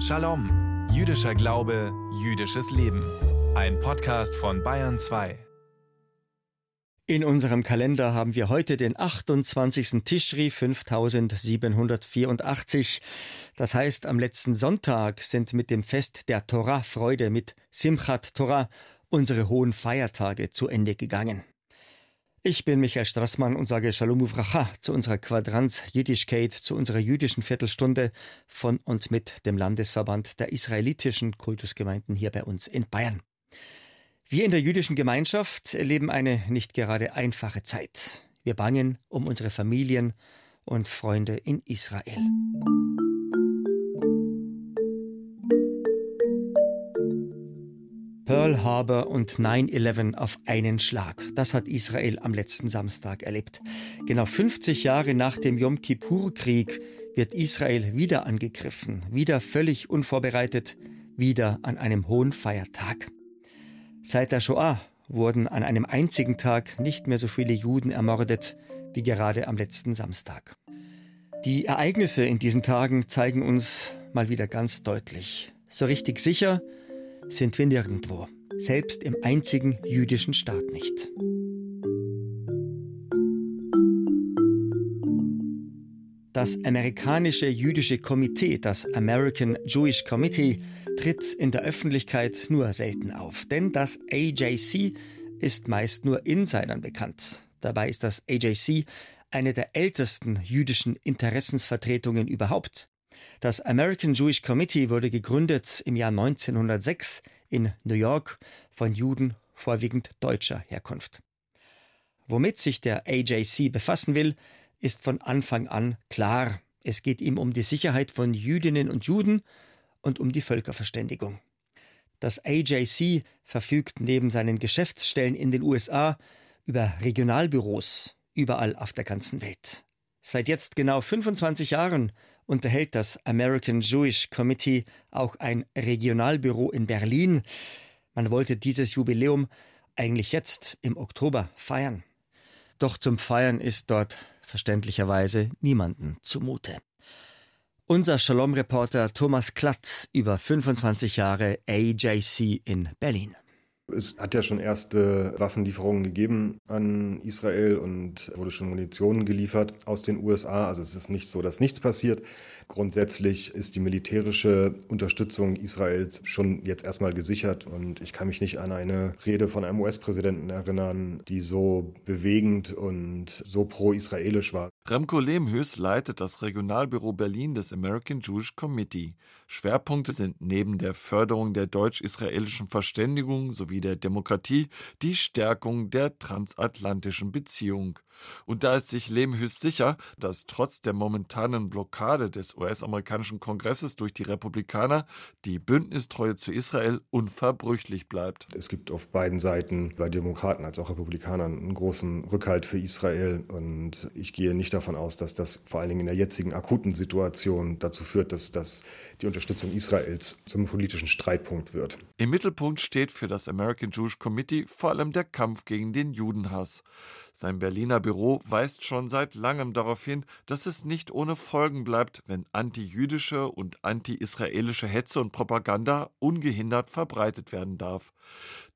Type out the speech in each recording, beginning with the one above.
Shalom, jüdischer Glaube, jüdisches Leben. Ein Podcast von Bayern 2. In unserem Kalender haben wir heute den 28. Tischri 5784. Das heißt, am letzten Sonntag sind mit dem Fest der Torah Freude mit Simchat Torah unsere hohen Feiertage zu Ende gegangen. Ich bin Michael Strassmann und sage Shalom Uvracha zu unserer Quadranz Jiddischkeit, zu unserer jüdischen Viertelstunde von und mit dem Landesverband der israelitischen Kultusgemeinden hier bei uns in Bayern. Wir in der jüdischen Gemeinschaft erleben eine nicht gerade einfache Zeit. Wir bangen um unsere Familien und Freunde in Israel. Pearl Harbor und 9-11 auf einen Schlag. Das hat Israel am letzten Samstag erlebt. Genau 50 Jahre nach dem Yom Kippur-Krieg wird Israel wieder angegriffen, wieder völlig unvorbereitet, wieder an einem hohen Feiertag. Seit der Shoah wurden an einem einzigen Tag nicht mehr so viele Juden ermordet wie gerade am letzten Samstag. Die Ereignisse in diesen Tagen zeigen uns mal wieder ganz deutlich, so richtig sicher, sind wir nirgendwo, selbst im einzigen jüdischen Staat nicht. Das amerikanische jüdische Komitee, das American Jewish Committee, tritt in der Öffentlichkeit nur selten auf, denn das AJC ist meist nur Insidern bekannt. Dabei ist das AJC eine der ältesten jüdischen Interessensvertretungen überhaupt. Das American Jewish Committee wurde gegründet im Jahr 1906 in New York von Juden vorwiegend deutscher Herkunft. Womit sich der AJC befassen will, ist von Anfang an klar. Es geht ihm um die Sicherheit von Jüdinnen und Juden und um die Völkerverständigung. Das AJC verfügt neben seinen Geschäftsstellen in den USA über Regionalbüros überall auf der ganzen Welt. Seit jetzt genau 25 Jahren unterhält das American Jewish Committee auch ein Regionalbüro in Berlin. Man wollte dieses Jubiläum eigentlich jetzt im Oktober feiern. Doch zum Feiern ist dort verständlicherweise niemanden zumute. Unser Shalom-Reporter Thomas Klatt über 25 Jahre AJC in Berlin. Es hat ja schon erste Waffenlieferungen gegeben an Israel und wurde schon Munition geliefert aus den USA. Also es ist nicht so, dass nichts passiert. Grundsätzlich ist die militärische Unterstützung Israels schon jetzt erstmal gesichert und ich kann mich nicht an eine Rede von einem US-Präsidenten erinnern, die so bewegend und so pro-israelisch war. Remco Lehmhös leitet das Regionalbüro Berlin des American Jewish Committee. Schwerpunkte sind neben der Förderung der deutsch-israelischen Verständigung sowie der Demokratie die Stärkung der transatlantischen Beziehung. Und da ist sich Lehmhüß sicher, dass trotz der momentanen Blockade des US-amerikanischen Kongresses durch die Republikaner die Bündnistreue zu Israel unverbrüchlich bleibt. Es gibt auf beiden Seiten, bei Demokraten als auch Republikanern, einen großen Rückhalt für Israel. Und ich gehe nicht davon aus, dass das vor allen Dingen in der jetzigen akuten Situation dazu führt, dass das die Unterstützung Israels zum politischen Streitpunkt wird. Im Mittelpunkt steht für das American Jewish Committee vor allem der Kampf gegen den Judenhass. Sein Berliner Büro weist schon seit langem darauf hin, dass es nicht ohne Folgen bleibt, wenn antijüdische und anti-israelische Hetze und Propaganda ungehindert verbreitet werden darf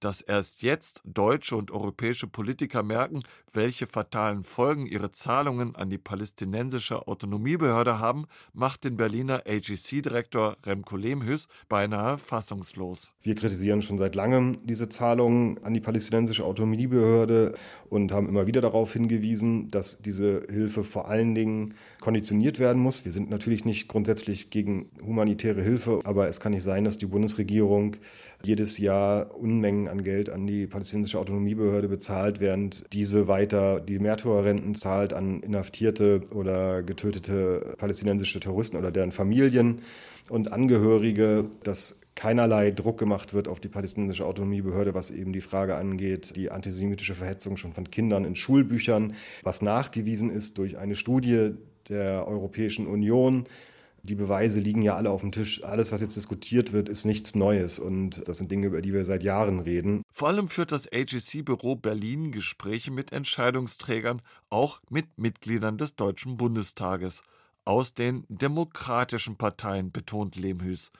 dass erst jetzt deutsche und europäische Politiker merken, welche fatalen Folgen ihre Zahlungen an die palästinensische Autonomiebehörde haben, macht den Berliner AGC-Direktor Remco Lehmhüs beinahe fassungslos. Wir kritisieren schon seit langem diese Zahlungen an die palästinensische Autonomiebehörde und haben immer wieder darauf hingewiesen, dass diese Hilfe vor allen Dingen konditioniert werden muss. Wir sind natürlich nicht grundsätzlich gegen humanitäre Hilfe, aber es kann nicht sein, dass die Bundesregierung jedes Jahr Unmengen an Geld an die palästinensische Autonomiebehörde bezahlt, während diese weiter die Märtyrerrenten zahlt an inhaftierte oder getötete palästinensische Terroristen oder deren Familien und Angehörige, dass keinerlei Druck gemacht wird auf die palästinensische Autonomiebehörde, was eben die Frage angeht, die antisemitische Verhetzung schon von Kindern in Schulbüchern, was nachgewiesen ist durch eine Studie der Europäischen Union, die Beweise liegen ja alle auf dem Tisch. Alles, was jetzt diskutiert wird, ist nichts Neues. Und das sind Dinge, über die wir seit Jahren reden. Vor allem führt das AGC-Büro Berlin Gespräche mit Entscheidungsträgern, auch mit Mitgliedern des Deutschen Bundestages. Aus den demokratischen Parteien, betont Lehmhüß.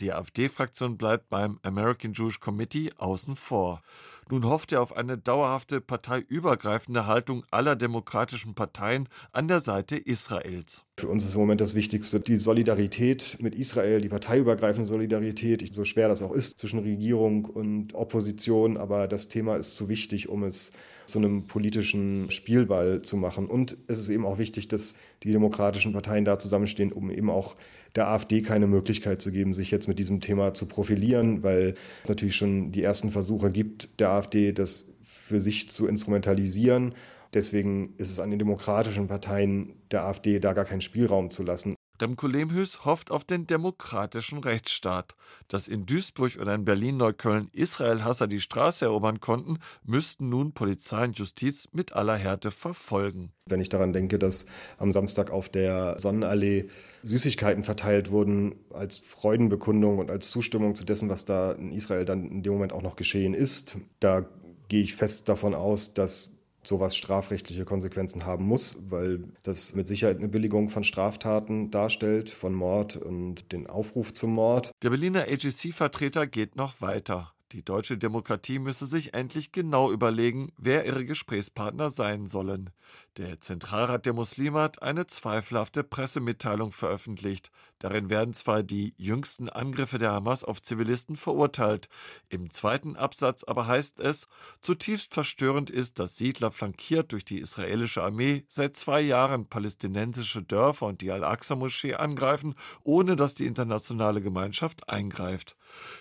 Die AfD-Fraktion bleibt beim American Jewish Committee außen vor. Nun hofft er auf eine dauerhafte parteiübergreifende Haltung aller demokratischen Parteien an der Seite Israels. Für uns ist im Moment das Wichtigste die Solidarität mit Israel, die parteiübergreifende Solidarität, so schwer das auch ist zwischen Regierung und Opposition. Aber das Thema ist zu wichtig, um es zu einem politischen Spielball zu machen. Und es ist eben auch wichtig, dass die demokratischen Parteien da zusammenstehen, um eben auch der AfD keine Möglichkeit zu geben, sich jetzt mit diesem Thema zu profilieren, weil es natürlich schon die ersten Versuche gibt, der AfD das für sich zu instrumentalisieren. Deswegen ist es an den demokratischen Parteien der AfD da gar keinen Spielraum zu lassen. Remco Lehmhüß hofft auf den demokratischen Rechtsstaat. Dass in Duisburg oder in Berlin-Neukölln Israel-Hasser die Straße erobern konnten, müssten nun Polizei und Justiz mit aller Härte verfolgen. Wenn ich daran denke, dass am Samstag auf der Sonnenallee Süßigkeiten verteilt wurden als Freudenbekundung und als Zustimmung zu dessen, was da in Israel dann in dem Moment auch noch geschehen ist, da gehe ich fest davon aus, dass sowas strafrechtliche Konsequenzen haben muss, weil das mit Sicherheit eine Billigung von Straftaten darstellt, von Mord und den Aufruf zum Mord. Der Berliner AGC-Vertreter geht noch weiter. Die deutsche Demokratie müsse sich endlich genau überlegen, wer ihre Gesprächspartner sein sollen. Der Zentralrat der Muslime hat eine zweifelhafte Pressemitteilung veröffentlicht. Darin werden zwar die jüngsten Angriffe der Hamas auf Zivilisten verurteilt, im zweiten Absatz aber heißt es, zutiefst verstörend ist, dass Siedler flankiert durch die israelische Armee seit zwei Jahren palästinensische Dörfer und die Al-Aqsa-Moschee angreifen, ohne dass die internationale Gemeinschaft eingreift.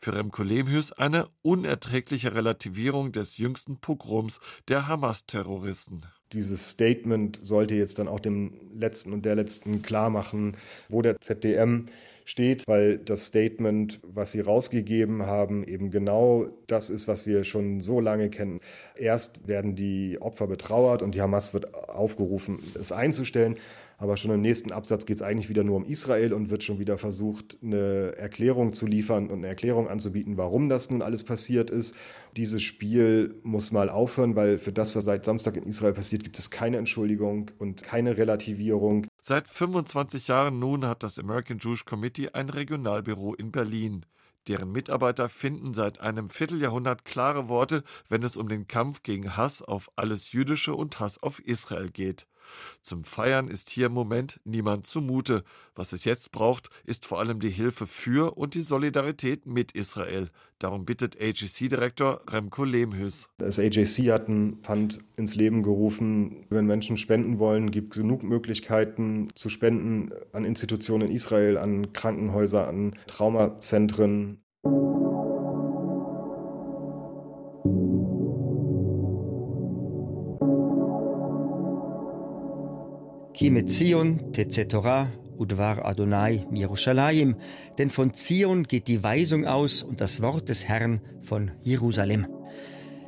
Für Remko Lemhüs eine unerträgliche Relativierung des jüngsten Pogroms der Hamas-Terroristen. Dieses Statement sollte jetzt dann auch dem Letzten und der Letzten klar machen, wo der ZDM steht, weil das Statement, was sie rausgegeben haben, eben genau das ist, was wir schon so lange kennen. Erst werden die Opfer betrauert und die Hamas wird aufgerufen, es einzustellen. Aber schon im nächsten Absatz geht es eigentlich wieder nur um Israel und wird schon wieder versucht, eine Erklärung zu liefern und eine Erklärung anzubieten, warum das nun alles passiert ist. Dieses Spiel muss mal aufhören, weil für das, was seit Samstag in Israel passiert, gibt es keine Entschuldigung und keine Relativierung. Seit 25 Jahren nun hat das American Jewish Committee ein Regionalbüro in Berlin. Deren Mitarbeiter finden seit einem Vierteljahrhundert klare Worte, wenn es um den Kampf gegen Hass auf alles Jüdische und Hass auf Israel geht. Zum Feiern ist hier im Moment niemand zumute. Was es jetzt braucht, ist vor allem die Hilfe für und die Solidarität mit Israel. Darum bittet AGC-Direktor Remco Lehmhüs. Das AJC hat einen Fund ins Leben gerufen. Wenn Menschen spenden wollen, gibt es genug Möglichkeiten zu spenden an Institutionen in Israel, an Krankenhäuser, an Traumazentren. Ki Zion, Torah, Udvar Adonai Mirushalayim, denn von Zion geht die Weisung aus und das Wort des Herrn von Jerusalem.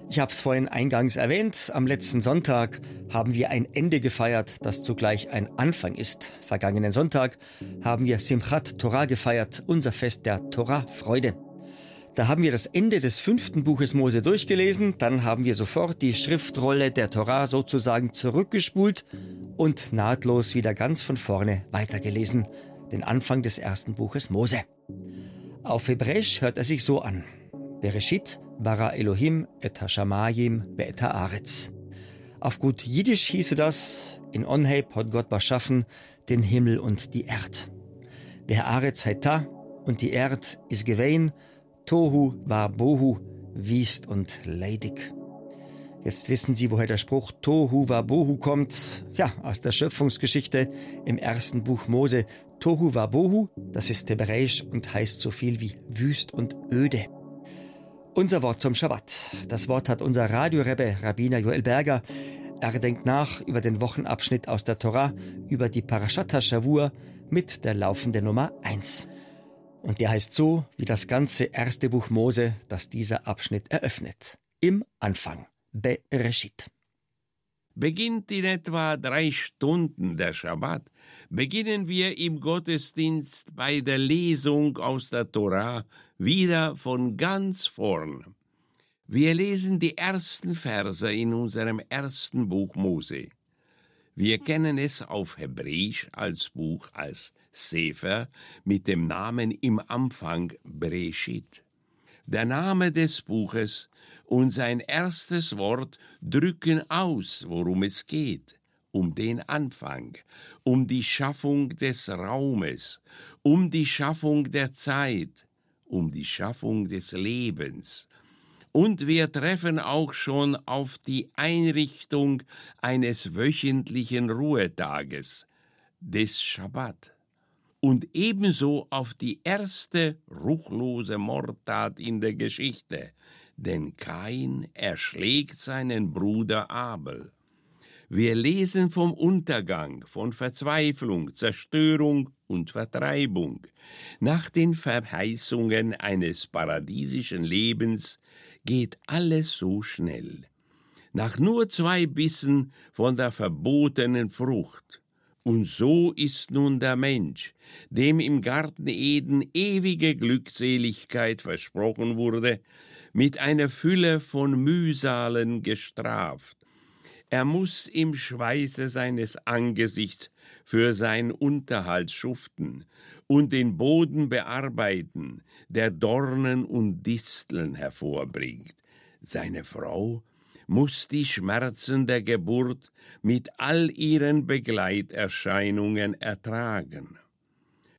Ich habe es vorhin eingangs erwähnt, am letzten Sonntag haben wir ein Ende gefeiert, das zugleich ein Anfang ist. Vergangenen Sonntag haben wir Simchat Torah gefeiert, unser Fest der Torah-Freude. Da haben wir das Ende des fünften Buches Mose durchgelesen, dann haben wir sofort die Schriftrolle der Torah sozusagen zurückgespult und nahtlos wieder ganz von vorne weitergelesen, den Anfang des ersten Buches Mose. Auf Hebräisch hört er sich so an. Bereshit bara Elohim et hashamayim ve'et haaretz. Auf gut Jiddisch hieße das, in Onheib hat Gott beschaffen den Himmel und die Erd. Der Haaretz heita und die Erd ist gewehen, Tohu war Bohu, wiest und leidig. Jetzt wissen Sie, woher der Spruch Tohu war Bohu kommt. Ja, aus der Schöpfungsgeschichte im ersten Buch Mose. Tohu war Bohu, das ist hebräisch und heißt so viel wie wüst und öde. Unser Wort zum Schabbat. Das Wort hat unser Radiorebbe Rabbiner Joel Berger. Er denkt nach über den Wochenabschnitt aus der Torah, über die Parashat HaShavua mit der laufenden Nummer 1. Und der heißt so wie das ganze erste Buch Mose, das dieser Abschnitt eröffnet. Im Anfang. Bereshit. Beginnt in etwa drei Stunden der Schabbat, beginnen wir im Gottesdienst bei der Lesung aus der Torah wieder von ganz vorn. Wir lesen die ersten Verse in unserem ersten Buch Mose. Wir kennen es auf Hebräisch als Buch als Sefer mit dem Namen im Anfang Breshit. Der Name des Buches und sein erstes Wort drücken aus, worum es geht, um den Anfang, um die Schaffung des Raumes, um die Schaffung der Zeit, um die Schaffung des Lebens. Und wir treffen auch schon auf die Einrichtung eines wöchentlichen Ruhetages, des Schabbat. Und ebenso auf die erste ruchlose Mordtat in der Geschichte, denn Kain erschlägt seinen Bruder Abel. Wir lesen vom Untergang, von Verzweiflung, Zerstörung und Vertreibung. Nach den Verheißungen eines paradiesischen Lebens geht alles so schnell. Nach nur zwei Bissen von der verbotenen Frucht. Und so ist nun der Mensch, dem im Garten Eden ewige Glückseligkeit versprochen wurde, mit einer Fülle von Mühsalen gestraft er muss im Schweiße seines Angesichts für sein Unterhalt schuften und den Boden bearbeiten, der Dornen und Disteln hervorbringt. Seine Frau muss die Schmerzen der Geburt mit all ihren Begleiterscheinungen ertragen.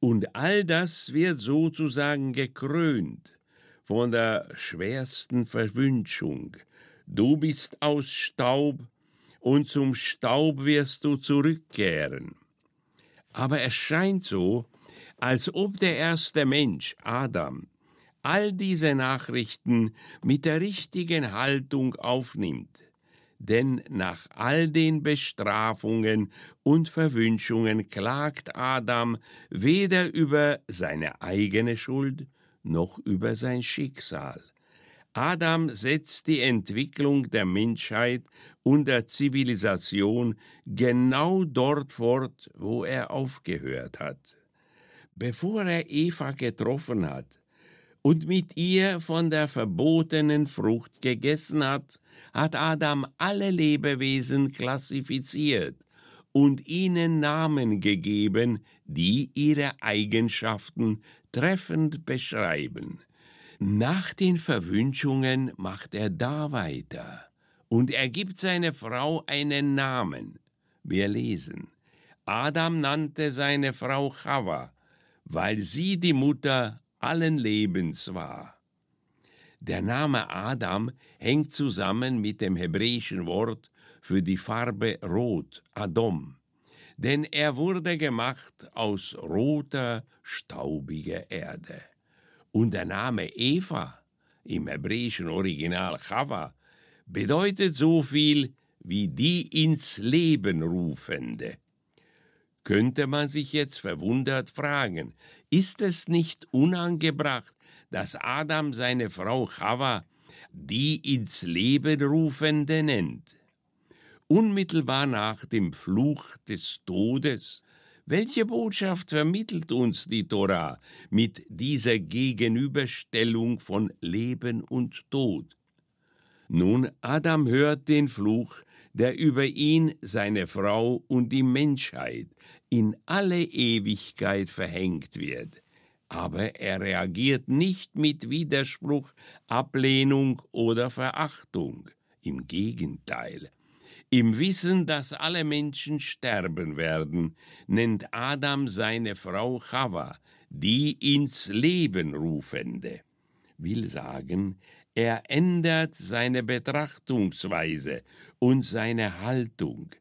Und all das wird sozusagen gekrönt von der schwersten Verwünschung. Du bist aus Staub und zum Staub wirst du zurückkehren. Aber es scheint so, als ob der erste Mensch, Adam, all diese Nachrichten mit der richtigen Haltung aufnimmt. Denn nach all den Bestrafungen und Verwünschungen klagt Adam weder über seine eigene Schuld noch über sein Schicksal. Adam setzt die Entwicklung der Menschheit und der Zivilisation genau dort fort, wo er aufgehört hat. Bevor er Eva getroffen hat und mit ihr von der verbotenen Frucht gegessen hat, hat Adam alle Lebewesen klassifiziert und ihnen Namen gegeben, die ihre Eigenschaften treffend beschreiben. Nach den Verwünschungen macht er da weiter und er gibt seiner Frau einen Namen. Wir lesen, Adam nannte seine Frau Chava, weil sie die Mutter allen Lebens war. Der Name Adam hängt zusammen mit dem hebräischen Wort für die Farbe Rot, Adom, denn er wurde gemacht aus roter, staubiger Erde. Und der Name Eva im hebräischen Original Chava bedeutet so viel wie die ins Leben rufende. Könnte man sich jetzt verwundert fragen, ist es nicht unangebracht, dass Adam seine Frau Chava die ins Leben rufende nennt? Unmittelbar nach dem Fluch des Todes welche Botschaft vermittelt uns die Tora mit dieser Gegenüberstellung von Leben und Tod? Nun, Adam hört den Fluch, der über ihn, seine Frau und die Menschheit in alle Ewigkeit verhängt wird. Aber er reagiert nicht mit Widerspruch, Ablehnung oder Verachtung. Im Gegenteil, im Wissen, dass alle Menschen sterben werden, nennt Adam seine Frau Chava, die ins Leben rufende. Will sagen, er ändert seine Betrachtungsweise und seine Haltung.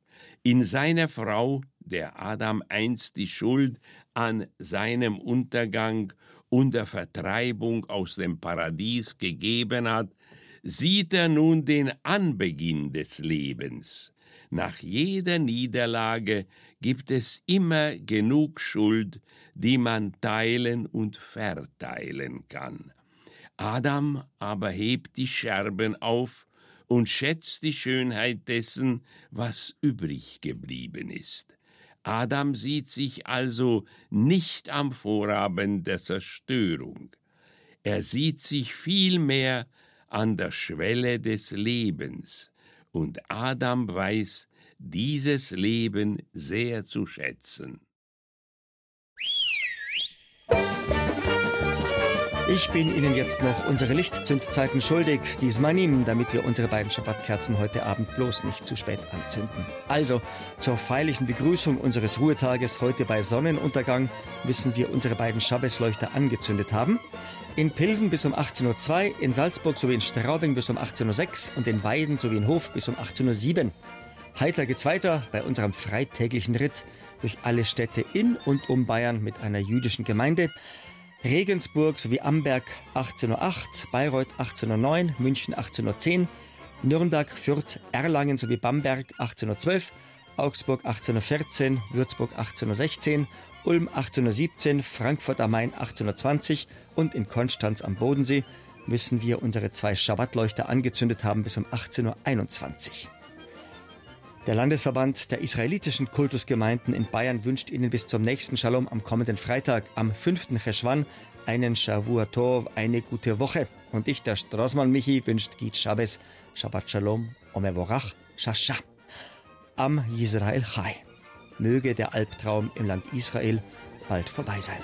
In seiner Frau, der Adam einst die Schuld an seinem Untergang und der Vertreibung aus dem Paradies gegeben hat, sieht er nun den Anbeginn des Lebens. Nach jeder Niederlage gibt es immer genug Schuld, die man teilen und verteilen kann. Adam aber hebt die Scherben auf und schätzt die Schönheit dessen, was übrig geblieben ist. Adam sieht sich also nicht am Vorabend der Zerstörung. Er sieht sich vielmehr an der Schwelle des Lebens, und Adam weiß, dieses Leben sehr zu schätzen. Ich bin Ihnen jetzt noch unsere Lichtzündzeiten schuldig, diesmal nehmen, damit wir unsere beiden Schabbatkerzen heute Abend bloß nicht zu spät anzünden. Also, zur feierlichen Begrüßung unseres Ruhetages heute bei Sonnenuntergang müssen wir unsere beiden Schabbesleuchter angezündet haben. In Pilsen bis um 18.02 Uhr, in Salzburg sowie in Straubing bis um 18.06 Uhr und in Weiden sowie in Hof bis um 18.07 Uhr. Heiter geht's weiter bei unserem freitäglichen Ritt durch alle Städte in und um Bayern mit einer jüdischen Gemeinde. Regensburg sowie Amberg 1808, Bayreuth 1809, München 1810, Nürnberg, Fürth, Erlangen sowie Bamberg 1812, Augsburg 1814, Würzburg 1816, Ulm 1817, Frankfurt am Main 1820 und in Konstanz am Bodensee müssen wir unsere zwei Schabbatleuchter angezündet haben bis um 18.21 Uhr. Der Landesverband der israelitischen Kultusgemeinden in Bayern wünscht Ihnen bis zum nächsten Shalom am kommenden Freitag, am 5. Cheshwan, einen Shavua Tov, eine gute Woche. Und ich, der Straßmann Michi, wünscht Git Shabbos, Shabbat Shalom, Omevorach, Shasha. Am Yisrael Chai. Möge der Albtraum im Land Israel bald vorbei sein.